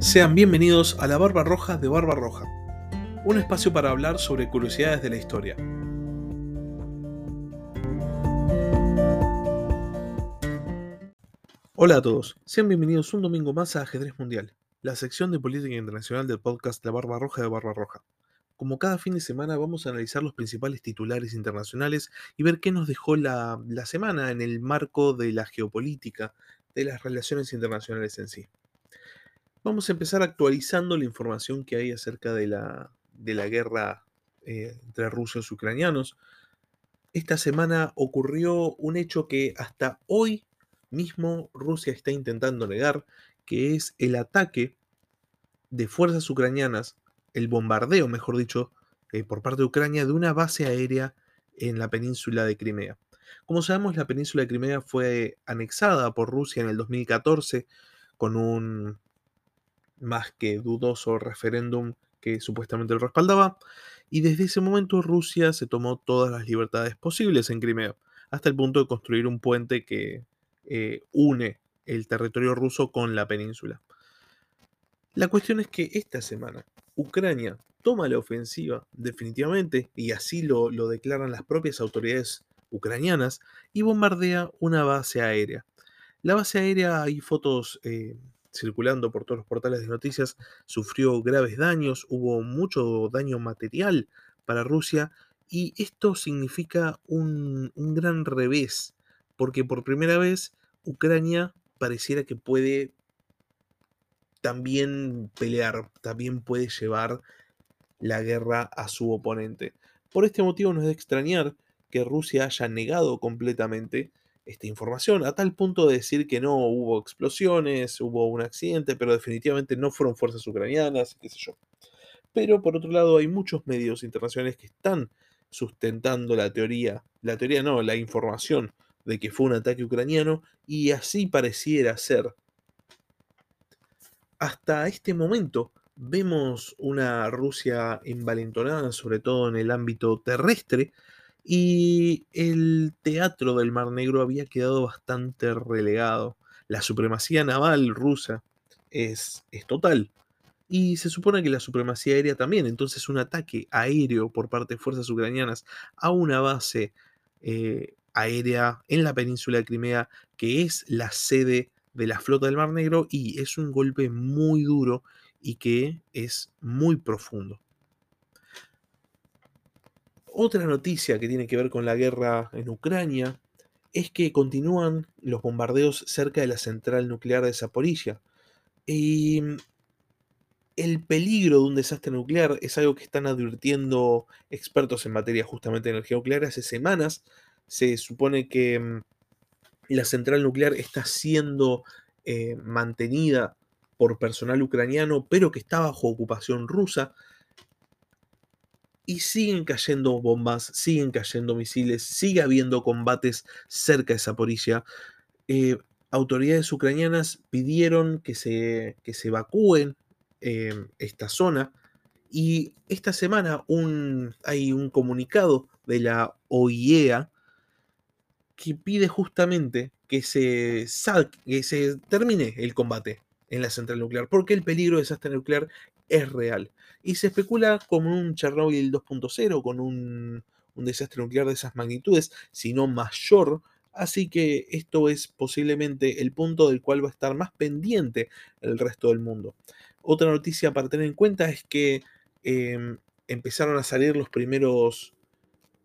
Sean bienvenidos a la Barba Roja de Barba Roja, un espacio para hablar sobre curiosidades de la historia. Hola a todos, sean bienvenidos un domingo más a Ajedrez Mundial, la sección de política internacional del podcast La Barba Roja de Barba Roja. Como cada fin de semana vamos a analizar los principales titulares internacionales y ver qué nos dejó la, la semana en el marco de la geopolítica, de las relaciones internacionales en sí. Vamos a empezar actualizando la información que hay acerca de la, de la guerra eh, entre rusos y ucranianos. Esta semana ocurrió un hecho que hasta hoy mismo Rusia está intentando negar, que es el ataque de fuerzas ucranianas, el bombardeo, mejor dicho, eh, por parte de Ucrania de una base aérea en la península de Crimea. Como sabemos, la península de Crimea fue anexada por Rusia en el 2014 con un más que dudoso referéndum que supuestamente lo respaldaba, y desde ese momento Rusia se tomó todas las libertades posibles en Crimea, hasta el punto de construir un puente que eh, une el territorio ruso con la península. La cuestión es que esta semana Ucrania toma la ofensiva definitivamente, y así lo, lo declaran las propias autoridades ucranianas, y bombardea una base aérea. La base aérea, hay fotos eh, circulando por todos los portales de noticias, sufrió graves daños, hubo mucho daño material para Rusia y esto significa un, gran revés, porque por primera vez Ucrania pareciera que puede también pelear, también puede llevar la guerra a su oponente. Por este motivo no es de extrañar que Rusia haya negado completamente esta información, a tal punto de decir que no hubo explosiones, hubo un accidente, pero definitivamente no fueron fuerzas ucranianas, qué sé yo. Pero por otro lado hay muchos medios internacionales que están sustentando la teoría, la teoría no, la información de que fue un ataque ucraniano y así pareciera ser. Hasta este momento vemos una Rusia envalentonada, sobre todo en el ámbito terrestre, y el teatro del Mar Negro había quedado bastante relegado. La supremacía naval rusa es, es total. Y se supone que la supremacía aérea también. Entonces un ataque aéreo por parte de fuerzas ucranianas a una base eh, aérea en la península de Crimea, que es la sede de la flota del Mar Negro, y es un golpe muy duro y que es muy profundo. Otra noticia que tiene que ver con la guerra en Ucrania es que continúan los bombardeos cerca de la central nuclear de Zaporilla. Y mm, el peligro de un desastre nuclear es algo que están advirtiendo expertos en materia justamente de energía nuclear hace semanas. Se supone que mm, la central nuclear está siendo eh, mantenida por personal ucraniano, pero que está bajo ocupación rusa y siguen cayendo bombas, siguen cayendo misiles, sigue habiendo combates cerca de Zaporilla. Eh, autoridades ucranianas pidieron que se, que se evacúen eh, esta zona y esta semana hay un comunicado de la OIEA que pide justamente que se, que se termine el combate en la central nuclear, porque el peligro de desastre nuclear es real. Y se especula con un Chernobyl 2.0, con un, desastre nuclear de esas magnitudes, si no mayor. Así que esto es posiblemente el punto del cual va a estar más pendiente el resto del mundo. Otra noticia para tener en cuenta es que em, empezaron a salir los primeros,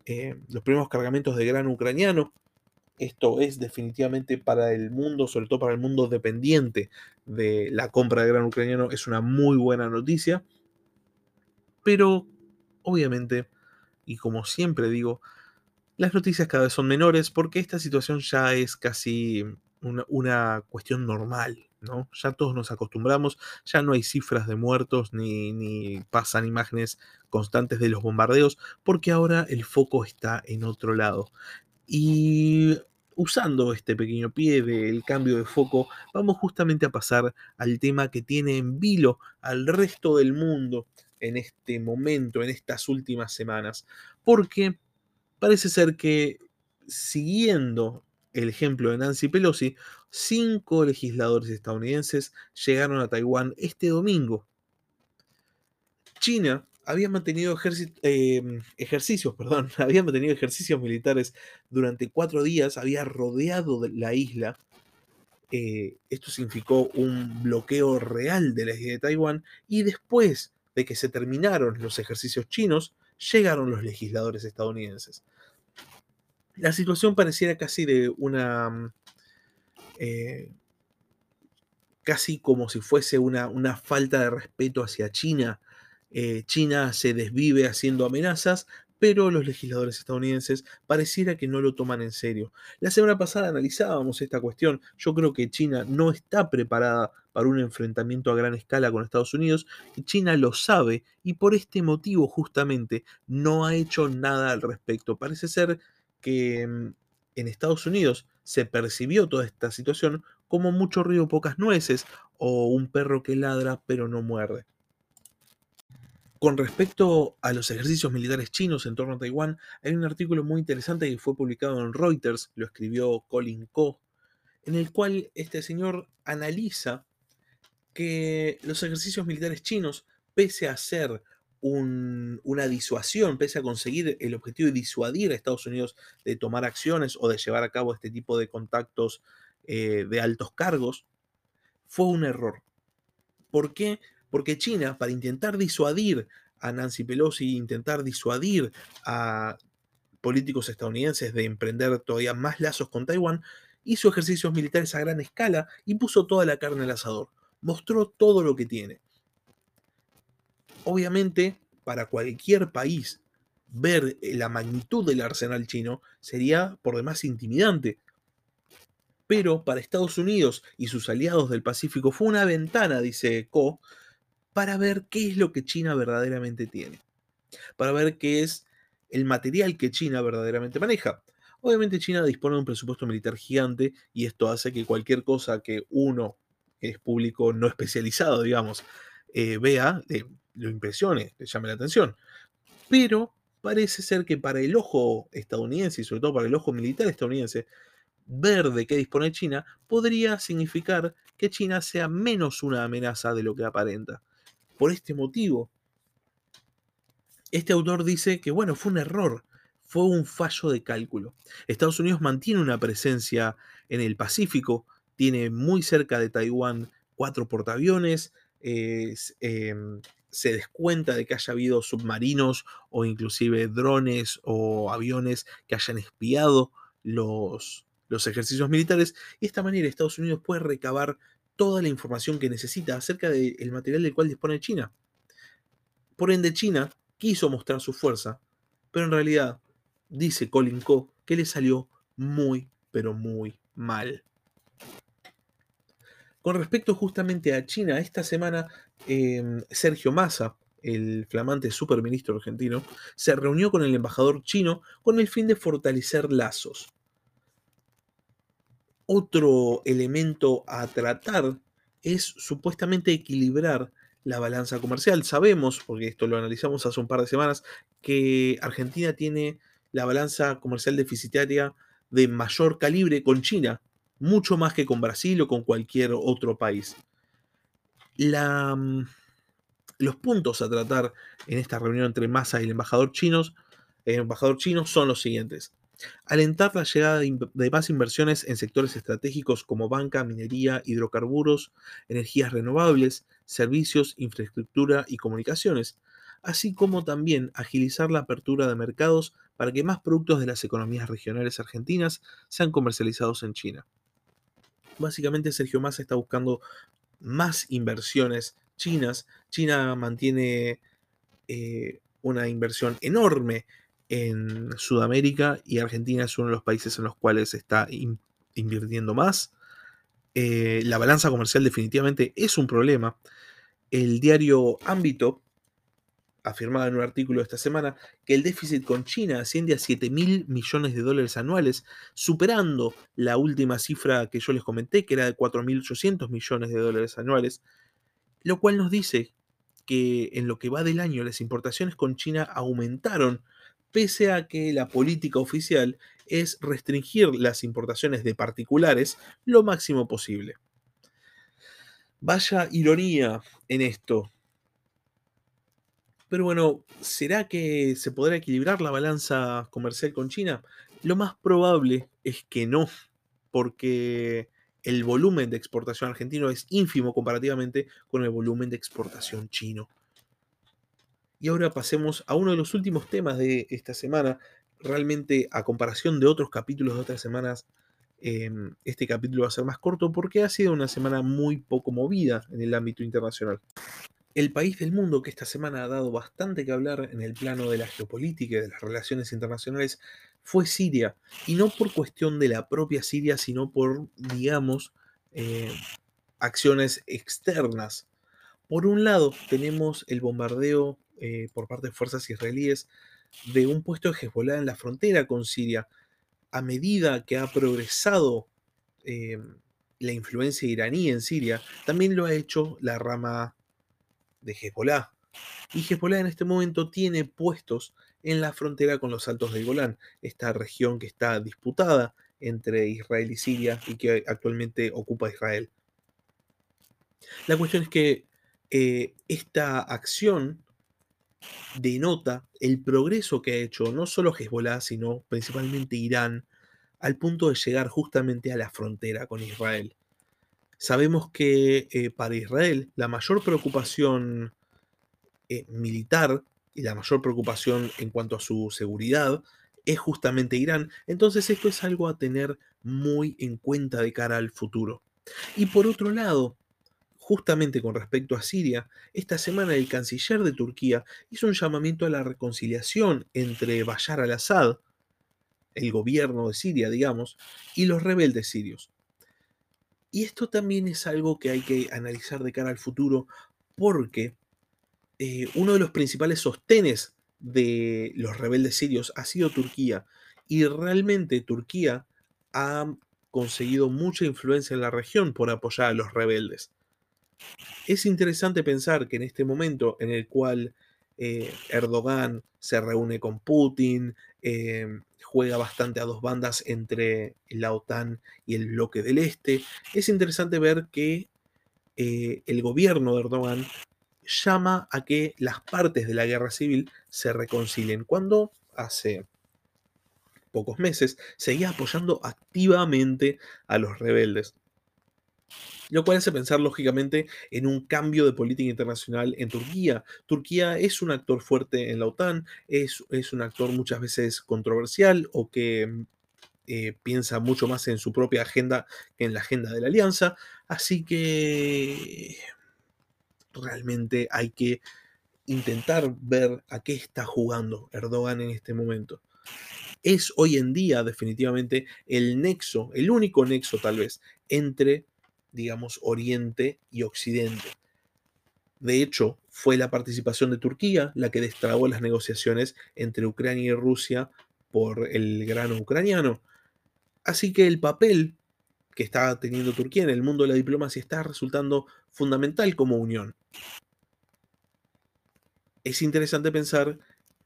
eh, los primeros cargamentos de grano ucraniano esto es definitivamente para el mundo, sobre todo para el mundo dependiente de la compra de gran ucraniano, es una muy buena noticia. Pero, obviamente, y como siempre digo, las noticias cada vez son menores porque esta situación ya es casi una, cuestión normal, ¿no? Ya todos nos acostumbramos, ya no hay cifras de muertos ni, ni pasan imágenes constantes de los bombardeos porque ahora el foco está en otro lado. Y usando este pequeño pie del cambio de foco, vamos justamente a pasar al tema que tiene en vilo al resto del mundo en este momento, en estas últimas semanas. Porque parece ser que siguiendo el ejemplo de Nancy Pelosi, cinco legisladores estadounidenses llegaron a Taiwán este domingo. China había mantenido em, ejercicios, perdón, había mantenido ejercicios militares durante cuatro días, había rodeado la isla. Eh, esto significó un bloqueo real de la isla de Taiwán y después de que se terminaron los ejercicios chinos, llegaron los legisladores estadounidenses. La situación pareciera casi de una... Mm, eh, casi como si fuese una, una, falta de respeto hacia China. Eh, China se desvive haciendo amenazas, pero los legisladores estadounidenses pareciera que no lo toman en serio. La semana pasada analizábamos esta cuestión. Yo creo que China no está preparada para un enfrentamiento a gran escala con Estados Unidos y China lo sabe y por este motivo justamente no ha hecho nada al respecto. Parece ser que mm, en Estados Unidos se percibió toda esta situación como mucho río, pocas nueces o un perro que ladra pero no muerde. Con respecto a los ejercicios militares chinos en torno a Taiwán, hay un artículo muy interesante que fue publicado en Reuters, lo escribió Colin Ko, en el cual este señor analiza que los ejercicios militares chinos, pese a ser una disuasión, pese a conseguir el objetivo de disuadir a Estados Unidos de tomar acciones o de llevar a cabo este tipo de contactos eh, de altos cargos, fue un error. ¿Por qué? Porque China, para intentar disuadir a Nancy Pelosi, intentar disuadir a políticos estadounidenses de emprender todavía más lazos con Taiwán, hizo ejercicios militares a gran escala y puso toda la carne al asador. Mostró todo lo que tiene. Obviamente, para cualquier país, ver la magnitud del arsenal chino sería por demás intimidante. Pero para Estados Unidos y sus aliados del Pacífico fue una ventana, dice Ko, para ver qué es lo que China verdaderamente tiene, para ver qué es el material que China verdaderamente maneja. Obviamente China dispone de un presupuesto militar gigante y esto hace que cualquier cosa que uno, que es público no especializado, digamos, eh, vea, lo impresione, le llame la atención. Pero parece ser que para el ojo estadounidense y sobre todo para el ojo militar estadounidense, ver de qué dispone China podría significar que China sea menos una amenaza de lo que aparenta. Por este motivo, este autor dice que, bueno, fue un error, fue un fallo de cálculo. Estados Unidos mantiene una presencia en el Pacífico, tiene muy cerca de Taiwán cuatro portaaviones, em, se descuenta de que haya habido submarinos o inclusive drones o aviones que hayan espiado los, los ejercicios militares. Y de esta manera Estados Unidos puede recabar toda la información que necesita acerca del material del cual dispone China. Por ende, China quiso mostrar su fuerza, pero en realidad, dice Colin Co, que le salió muy, pero muy mal. Con respecto justamente a China, esta semana em, Sergio Massa, el flamante superministro argentino, se reunió con el embajador chino con el fin de fortalecer lazos. Otro elemento a tratar es supuestamente equilibrar la balanza comercial. Sabemos, porque esto lo analizamos hace un par de semanas, que Argentina tiene la balanza comercial deficitaria de mayor calibre con China, mucho más que con Brasil o con cualquier otro país. Mm, los puntos a tratar en esta reunión entre Massa y el embajador, chinos, el embajador chino son los siguientes alentar la llegada de más inversiones en sectores estratégicos como banca, minería, hidrocarburos, energías renovables, servicios, infraestructura y comunicaciones, así como también agilizar la apertura de mercados para que más productos de las economías regionales argentinas sean comercializados en China. Básicamente Sergio Massa está buscando más inversiones chinas. China mantiene eh, una inversión enorme en Sudamérica y Argentina es uno de los países en los cuales está invirtiendo más. Eh, la balanza comercial definitivamente es un problema. El diario Ámbito afirmaba en un artículo esta semana que el déficit con China asciende a 7 mil millones de dólares anuales, superando la última cifra que yo les comenté, que era de 4.800 millones de dólares anuales, lo cual nos dice que en lo que va del año las importaciones con China aumentaron pese a que la política oficial es restringir las importaciones de particulares lo máximo posible. Vaya ironía en esto. Pero bueno, ¿será que se podrá equilibrar la balanza comercial con China? Lo más probable es que no, porque el volumen de exportación argentino es ínfimo comparativamente con el volumen de exportación chino. Y ahora pasemos a uno de los últimos temas de esta semana. Realmente, a comparación de otros capítulos de otras semanas, em, este capítulo va a ser más corto porque ha sido una semana muy poco movida en el ámbito internacional. El país del mundo que esta semana ha dado bastante que hablar en el plano de la geopolítica y de las relaciones internacionales fue Siria. Y no por cuestión de la propia Siria, sino por, digamos, eh, acciones externas. Por un lado, tenemos el bombardeo eh, por parte de fuerzas israelíes de un puesto de Hezbollah en la frontera con Siria, a medida que ha progresado eh, la influencia iraní en Siria, también lo ha hecho la rama de Hezbollah. Y Hezbollah en este momento tiene puestos en la frontera con los Altos del Golán, esta región que está disputada entre Israel y Siria y que actualmente ocupa Israel. La cuestión es que eh, esta acción denota el progreso que ha hecho no solo Hezbollah, sino principalmente Irán, al punto de llegar justamente a la frontera con Israel. Sabemos que eh, para Israel la mayor preocupación eh, militar y la mayor preocupación en cuanto a su seguridad es justamente Irán. Entonces esto es algo a tener muy en cuenta de cara al futuro. Y por otro lado, Justamente con respecto a Siria, esta semana el canciller de Turquía hizo un llamamiento a la reconciliación entre Bashar al-Assad, el gobierno de Siria, digamos, y los rebeldes sirios. Y esto también es algo que hay que analizar de cara al futuro porque eh, uno de los principales sostenes de los rebeldes sirios ha sido Turquía. Y realmente Turquía ha conseguido mucha influencia en la región por apoyar a los rebeldes. Es interesante pensar que en este momento en el cual eh, Erdogan se reúne con Putin, em, juega bastante a dos bandas entre la OTAN y el bloque del Este, es interesante ver que eh, el gobierno de Erdogan llama a que las partes de la guerra civil se reconcilien, cuando hace pocos meses seguía apoyando activamente a los rebeldes. Lo cual hace pensar lógicamente en un cambio de política internacional en Turquía. Turquía es un actor fuerte en la OTAN, es, es un actor muchas veces controversial o que mm, eh, piensa mucho más en su propia agenda que en la agenda de la alianza. Así que realmente hay que intentar ver a qué está jugando Erdogan en este momento. Es hoy en día definitivamente el nexo, el único nexo tal vez, entre digamos, Oriente y Occidente. De hecho, fue la participación de Turquía la que destrabó las negociaciones entre Ucrania y Rusia por el grano ucraniano. Así que el papel que está teniendo Turquía en el mundo de la diplomacia está resultando fundamental como unión. Es interesante pensar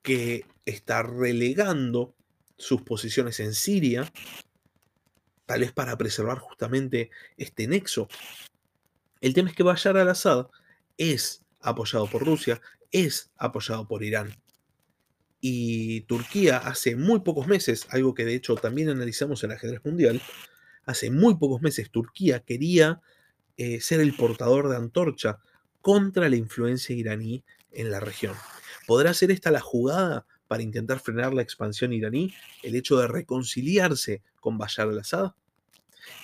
que está relegando sus posiciones en Siria tal vez para preservar justamente este nexo. El tema es que Bashar al-Assad es apoyado por Rusia, es apoyado por Irán. Y Turquía hace muy pocos meses, algo que de hecho también analizamos en ajedrez mundial, hace muy pocos meses Turquía quería eh, ser el portador de antorcha contra la influencia iraní en la región. ¿Podrá ser esta la jugada para intentar frenar la expansión iraní? ¿El hecho de reconciliarse con Bashar al-Assad?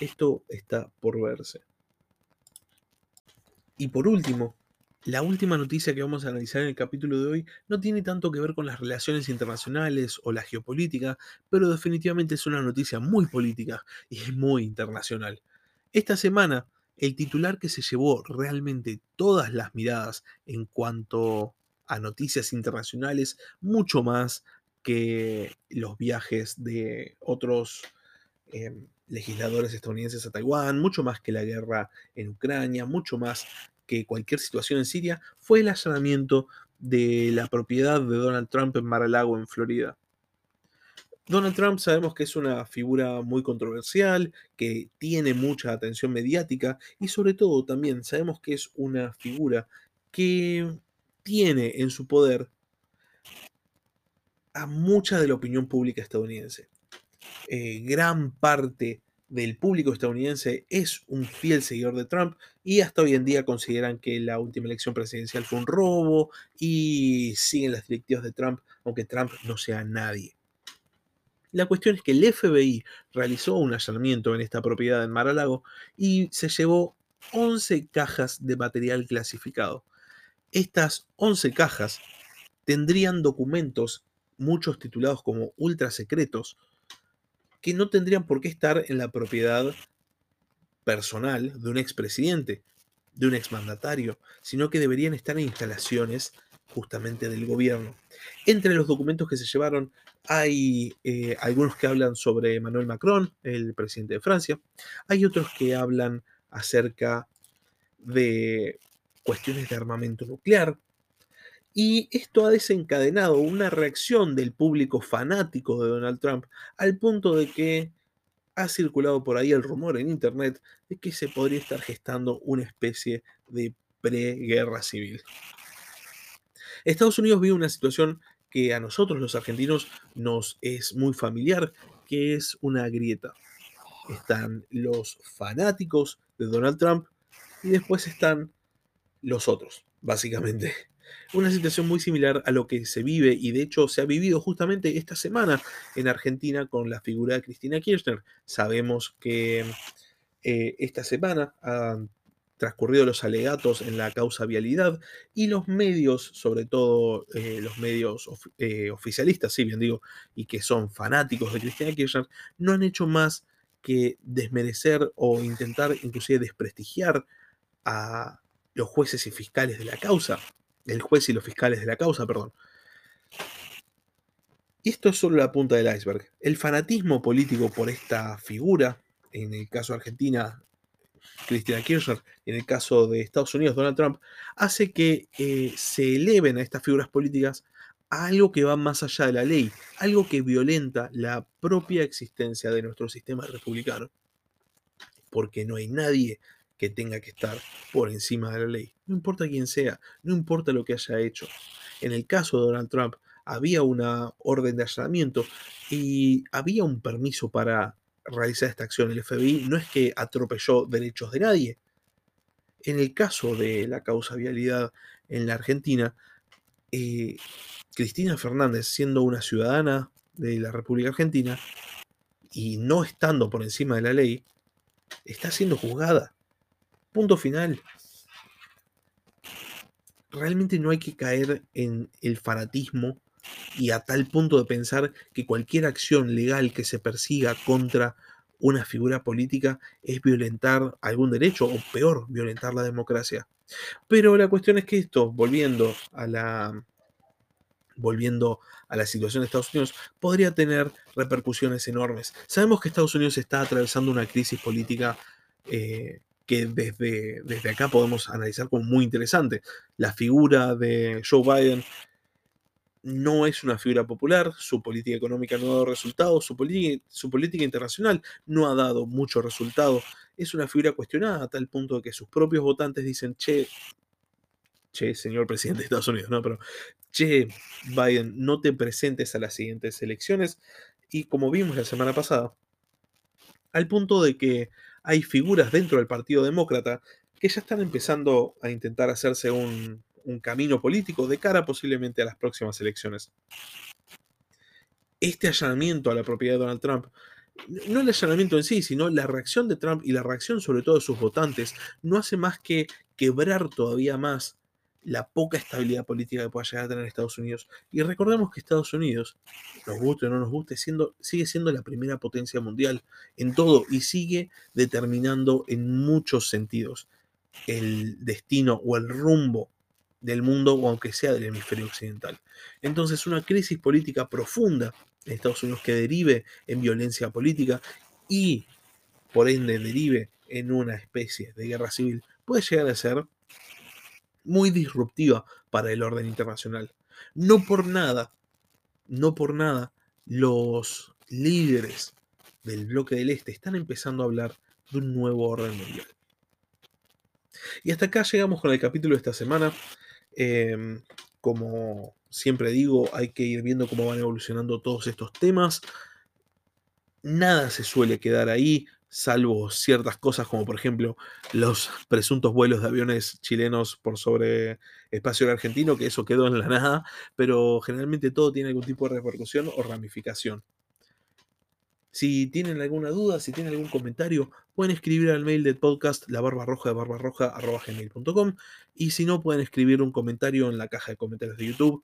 Esto está por verse. Y por último, la última noticia que vamos a analizar en el capítulo de hoy no tiene tanto que ver con las relaciones internacionales o la geopolítica, pero definitivamente es una noticia muy política y es muy internacional. Esta semana, el titular que se llevó realmente todas las miradas en cuanto a noticias internacionales, mucho más que los viajes de otros em, legisladores estadounidenses a Taiwán, mucho más que la guerra en Ucrania, mucho más que cualquier situación en Siria, fue el allanamiento de la propiedad de Donald Trump en Mar-a-Lago, en Florida. Donald Trump sabemos que es una figura muy controversial, que tiene mucha atención mediática y sobre todo también sabemos que es una figura que tiene en su poder a mucha de la opinión pública estadounidense. Eh, gran parte del público estadounidense es un fiel seguidor de Trump y hasta hoy en día consideran que la última elección presidencial fue un robo y siguen las directivas de Trump, aunque Trump no sea nadie. La cuestión es que el FBI realizó un allanamiento en esta propiedad en Mar-a-Lago y se llevó 11 cajas de material clasificado. Estas 11 cajas tendrían documentos, muchos titulados como ultra secretos, que no tendrían por qué estar en la propiedad personal de un expresidente, de un exmandatario, sino que deberían estar en instalaciones justamente del gobierno. Entre los documentos que se llevaron hay eh, algunos que hablan sobre Emmanuel Macron, el presidente de Francia. Hay otros que hablan acerca de cuestiones de armamento nuclear. Y esto ha desencadenado una reacción del público fanático de Donald Trump al punto de que ha circulado por ahí el rumor en Internet de que se podría estar gestando una especie de preguerra civil. Estados Unidos vive una situación que a nosotros los argentinos nos es muy familiar, que es una grieta. Están los fanáticos de Donald Trump y después están los otros, básicamente. Una situación muy similar a lo que se vive y de hecho se ha vivido justamente esta semana en Argentina con la figura de Cristina Kirchner. Sabemos que eh, esta semana han transcurrido los alegatos en la causa vialidad y los medios, sobre todo eh, los medios eh, oficialistas, sí, bien digo, y que son fanáticos de Cristina Kirchner, no han hecho más que desmerecer o intentar inclusive desprestigiar a los jueces y fiscales de la causa, el juez y los fiscales de la causa, perdón. Y esto es solo la punta del iceberg. El fanatismo político por esta figura, en el caso de Argentina, Cristina Kirchner, en el caso de Estados Unidos, Donald Trump, hace que eh, se eleven a estas figuras políticas a algo que va más allá de la ley, algo que violenta la propia existencia de nuestro sistema republicano. Porque no hay nadie que tenga que estar por encima de la ley. No importa quién sea, no importa lo que haya hecho. En el caso de Donald Trump, había una orden de allanamiento y había un permiso para realizar esta acción. El FBI no es que atropelló derechos de nadie. En el caso de la causa vialidad en la Argentina, eh, Cristina Fernández, siendo una ciudadana de la República Argentina y no estando por encima de la ley, está siendo juzgada. Punto final. Realmente no hay que caer en el fanatismo y a tal punto de pensar que cualquier acción legal que se persiga contra una figura política es violentar algún derecho o peor, violentar la democracia. Pero la cuestión es que esto, volviendo a la volviendo a la situación de Estados Unidos, podría tener repercusiones enormes. Sabemos que Estados Unidos está atravesando una crisis política eh, que desde, desde acá podemos analizar como muy interesante. La figura de Joe Biden no es una figura popular, su política económica no ha dado resultados, su, su política internacional no ha dado mucho resultado. Es una figura cuestionada a tal punto que sus propios votantes dicen, che, che, señor presidente de Estados Unidos, no, pero, che, Biden, no te presentes a las siguientes elecciones. Y como vimos la semana pasada, al punto de que hay figuras dentro del Partido Demócrata que ya están empezando a intentar hacerse un, camino político de cara posiblemente a las próximas elecciones. Este allanamiento a la propiedad de Donald Trump, no el allanamiento en sí, sino la reacción de Trump y la reacción sobre todo de sus votantes, no hace más que quebrar todavía más la poca estabilidad política que pueda llegar a tener Estados Unidos. Y recordemos que Estados Unidos, nos guste o no nos guste, siendo, sigue siendo la primera potencia mundial en todo y sigue determinando en muchos sentidos el destino o el rumbo del mundo o aunque sea del hemisferio occidental. Entonces una crisis política profunda en Estados Unidos que derive en violencia política y por ende derive en una especie de guerra civil puede llegar a ser muy disruptiva para el orden internacional. No por nada, no por nada los líderes del bloque del Este están empezando a hablar de un nuevo orden mundial. Y hasta acá llegamos con el capítulo de esta semana. Em, como siempre digo, hay que ir viendo cómo van evolucionando todos estos temas. Nada se suele quedar ahí, salvo ciertas cosas como por ejemplo los presuntos vuelos de aviones chilenos por sobre espacio argentino, que eso quedó en la nada, pero generalmente todo tiene algún tipo de repercusión o ramificación. Si tienen alguna duda, si tienen algún comentario, pueden escribir al mail del podcast la barba roja de barbarroja y si no pueden escribir un comentario en la caja de comentarios de YouTube.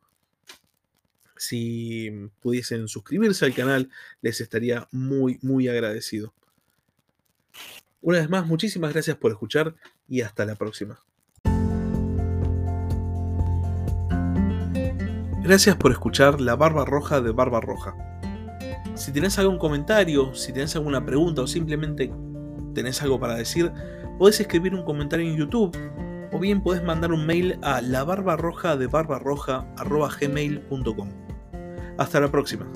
Si pudiesen suscribirse al canal, les estaría muy, muy agradecido. Una vez más, muchísimas gracias por escuchar y hasta la próxima. Gracias por escuchar La Barba Roja de Barba Roja. Si tenés algún comentario, si tenés alguna pregunta o simplemente tenés algo para decir, podés escribir un comentario en YouTube o bien podés mandar un mail a la barbarroja de barbarroja.gmail.com. Hasta la próxima.